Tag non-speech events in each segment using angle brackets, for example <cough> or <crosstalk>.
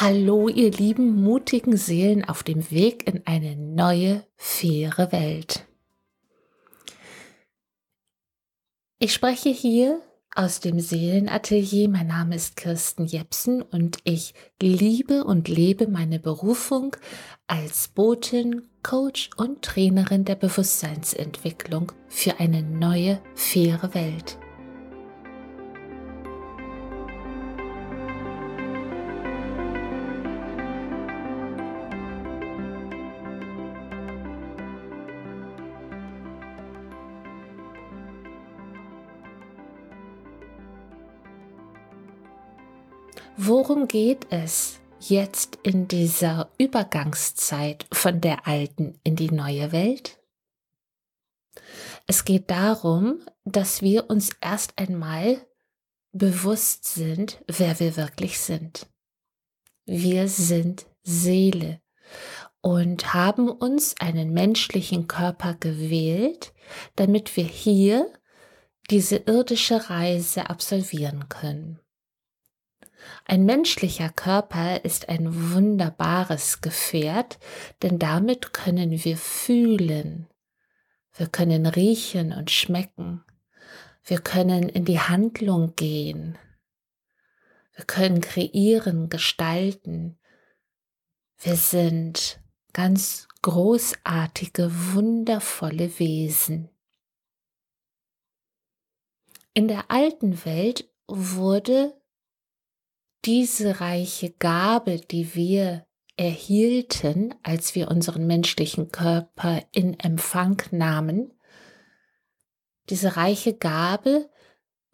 Hallo, ihr lieben, mutigen Seelen auf dem Weg in eine neue, faire Welt. Ich spreche hier aus dem Seelenatelier. Mein Name ist Kirsten Jepsen und ich liebe und lebe meine Berufung als Botin, Coach und Trainerin der Bewusstseinsentwicklung für eine neue, faire Welt. Worum geht es jetzt in dieser Übergangszeit von der alten in die neue Welt? Es geht darum, dass wir uns erst einmal bewusst sind, wer wir wirklich sind. Wir sind Seele und haben uns einen menschlichen Körper gewählt, damit wir hier diese irdische Reise absolvieren können. Ein menschlicher Körper ist ein wunderbares Gefährt, denn damit können wir fühlen. Wir können riechen und schmecken. Wir können in die Handlung gehen. Wir können kreieren, gestalten. Wir sind ganz großartige, wundervolle Wesen. In der alten Welt wurde diese reiche Gabe, die wir erhielten, als wir unseren menschlichen Körper in Empfang nahmen, diese reiche Gabe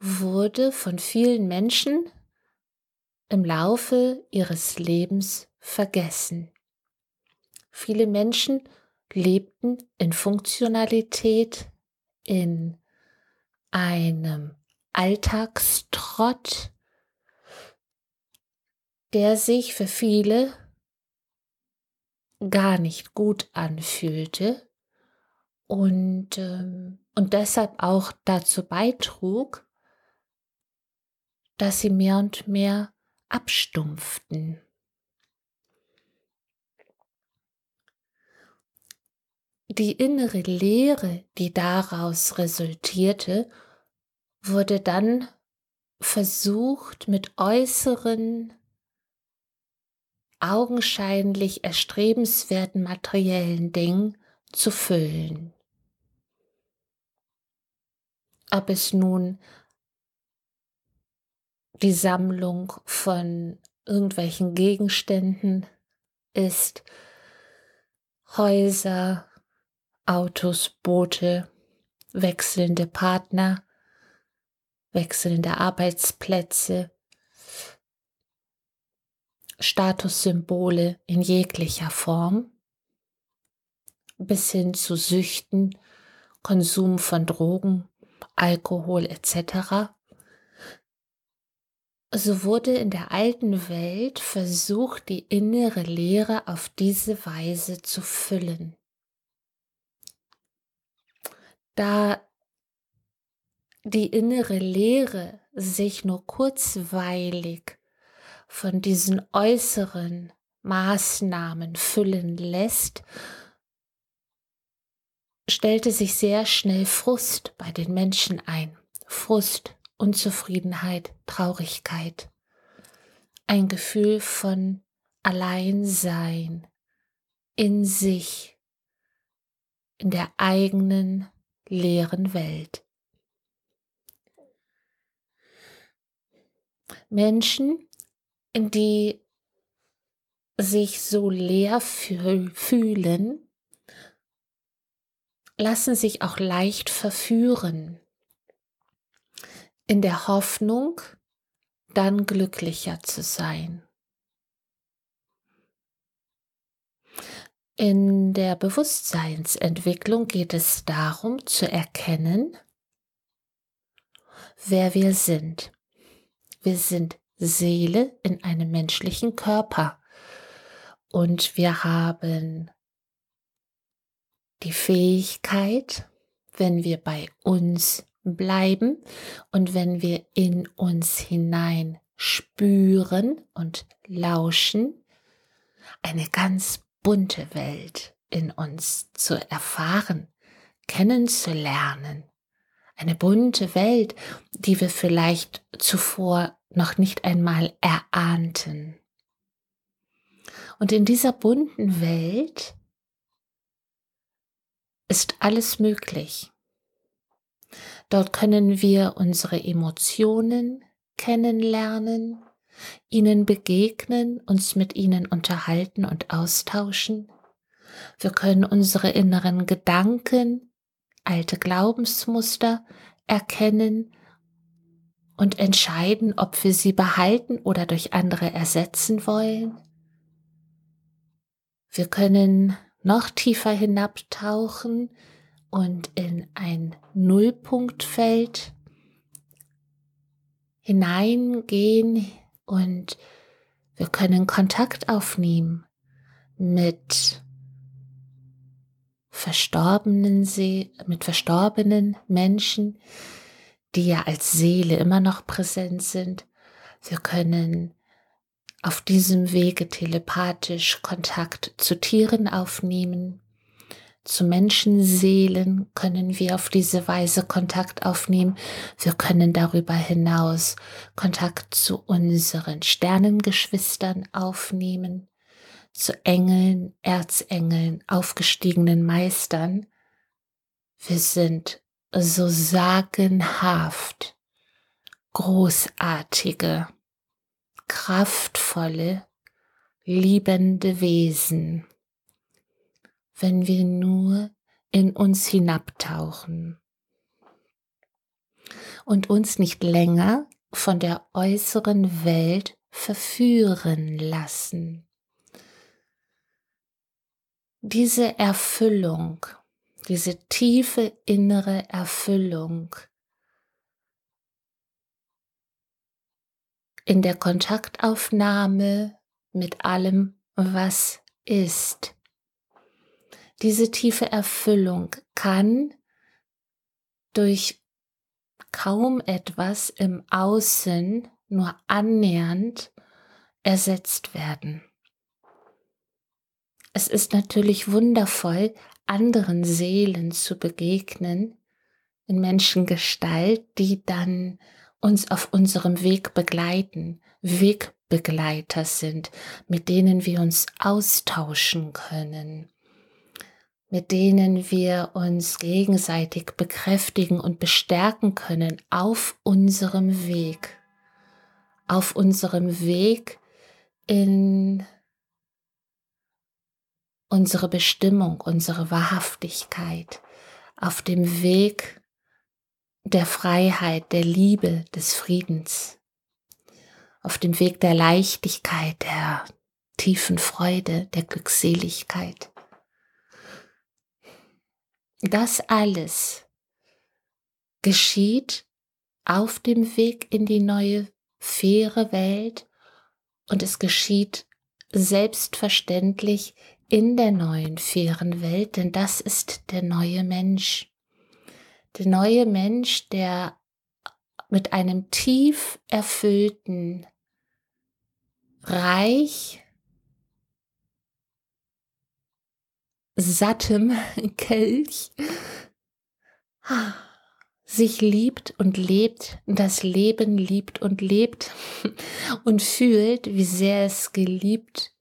wurde von vielen Menschen im Laufe ihres Lebens vergessen. Viele Menschen lebten in Funktionalität, in einem Alltagstrott, der sich für viele gar nicht gut anfühlte und, ähm, und deshalb auch dazu beitrug, dass sie mehr und mehr abstumpften. Die innere Leere, die daraus resultierte, wurde dann versucht mit äußeren augenscheinlich erstrebenswerten materiellen Dingen zu füllen. Ob es nun die Sammlung von irgendwelchen Gegenständen ist, Häuser, Autos, Boote, wechselnde Partner, wechselnde Arbeitsplätze, Statussymbole in jeglicher Form, bis hin zu Süchten, Konsum von Drogen, Alkohol etc. So wurde in der alten Welt versucht, die innere Leere auf diese Weise zu füllen. Da die innere Leere sich nur kurzweilig von diesen äußeren Maßnahmen füllen lässt, stellte sich sehr schnell Frust bei den Menschen ein. Frust, Unzufriedenheit, Traurigkeit. Ein Gefühl von Alleinsein in sich, in der eigenen leeren Welt. Menschen, die sich so leer fühlen, lassen sich auch leicht verführen, in der Hoffnung, dann glücklicher zu sein. In der Bewusstseinsentwicklung geht es darum zu erkennen, wer wir sind. Wir sind Seele in einem menschlichen Körper. Und wir haben die Fähigkeit, wenn wir bei uns bleiben und wenn wir in uns hinein spüren und lauschen, eine ganz bunte Welt in uns zu erfahren, kennenzulernen. Eine bunte Welt, die wir vielleicht zuvor noch nicht einmal erahnten. Und in dieser bunten Welt ist alles möglich. Dort können wir unsere Emotionen kennenlernen, ihnen begegnen, uns mit ihnen unterhalten und austauschen. Wir können unsere inneren Gedanken, alte Glaubensmuster erkennen und entscheiden, ob wir sie behalten oder durch andere ersetzen wollen. Wir können noch tiefer hinabtauchen und in ein Nullpunktfeld hineingehen und wir können Kontakt aufnehmen mit verstorbenen mit verstorbenen Menschen, die ja als Seele immer noch präsent sind. Wir können auf diesem Wege telepathisch Kontakt zu Tieren aufnehmen. Zu Menschenseelen können wir auf diese Weise Kontakt aufnehmen. Wir können darüber hinaus Kontakt zu unseren Sternengeschwistern aufnehmen, zu Engeln, Erzengeln, aufgestiegenen Meistern. Wir sind so sagenhaft großartige, kraftvolle, liebende Wesen wenn wir nur in uns hinabtauchen und uns nicht länger von der äußeren Welt verführen lassen. Diese Erfüllung, diese tiefe innere Erfüllung in der Kontaktaufnahme mit allem, was ist, diese tiefe Erfüllung kann durch kaum etwas im Außen nur annähernd ersetzt werden. Es ist natürlich wundervoll, anderen Seelen zu begegnen, in Menschengestalt, die dann uns auf unserem Weg begleiten, Wegbegleiter sind, mit denen wir uns austauschen können, mit denen wir uns gegenseitig bekräftigen und bestärken können auf unserem Weg, auf unserem Weg in unsere Bestimmung, unsere Wahrhaftigkeit, auf dem Weg der Freiheit, der Liebe, des Friedens, auf dem Weg der Leichtigkeit, der tiefen Freude, der Glückseligkeit. Das alles geschieht auf dem Weg in die neue, faire Welt und es geschieht selbstverständlich in der neuen, fairen Welt, denn das ist der neue Mensch. Der neue Mensch, der mit einem tief erfüllten, reich sattem <laughs> Kelch sich liebt und lebt, das Leben liebt und lebt <laughs> und fühlt, wie sehr es geliebt,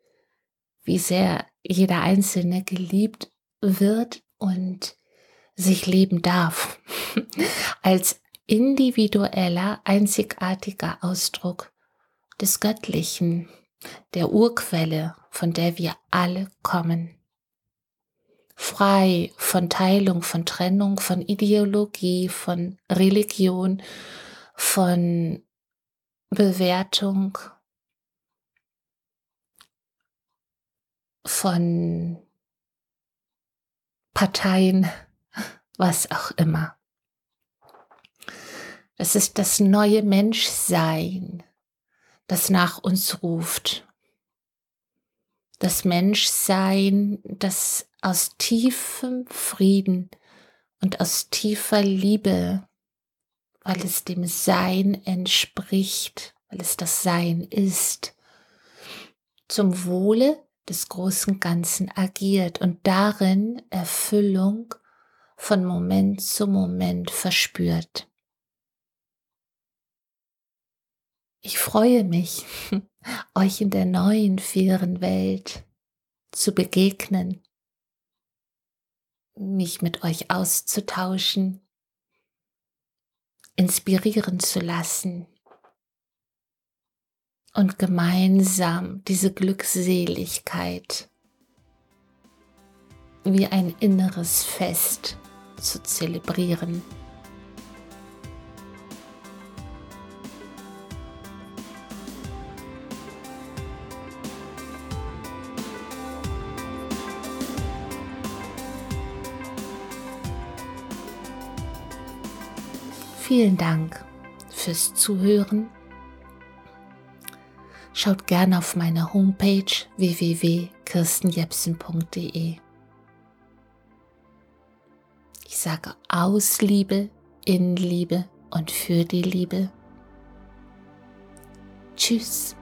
wie sehr jeder Einzelne geliebt wird und sich leben darf, <laughs> als individueller, einzigartiger Ausdruck des Göttlichen, der Urquelle, von der wir alle kommen. Frei von Teilung, von Trennung, von Ideologie, von Religion, von Bewertung, von Parteien, was auch immer. Das ist das neue Menschsein, das nach uns ruft. Das Menschsein, das aus tiefem Frieden und aus tiefer Liebe, weil es dem Sein entspricht, weil es das Sein ist, zum Wohle des großen Ganzen agiert und darin Erfüllung von Moment zu Moment verspürt. Ich freue mich, <laughs> euch in der neuen, fairen Welt zu begegnen, mich mit euch auszutauschen, inspirieren zu lassen und gemeinsam diese Glückseligkeit wie ein inneres Fest zu zelebrieren. Vielen Dank fürs Zuhören. Schaut gerne auf meine Homepage www.kirstenjepsen.de. Ich sage aus Liebe, in Liebe und für die Liebe. Tschüss.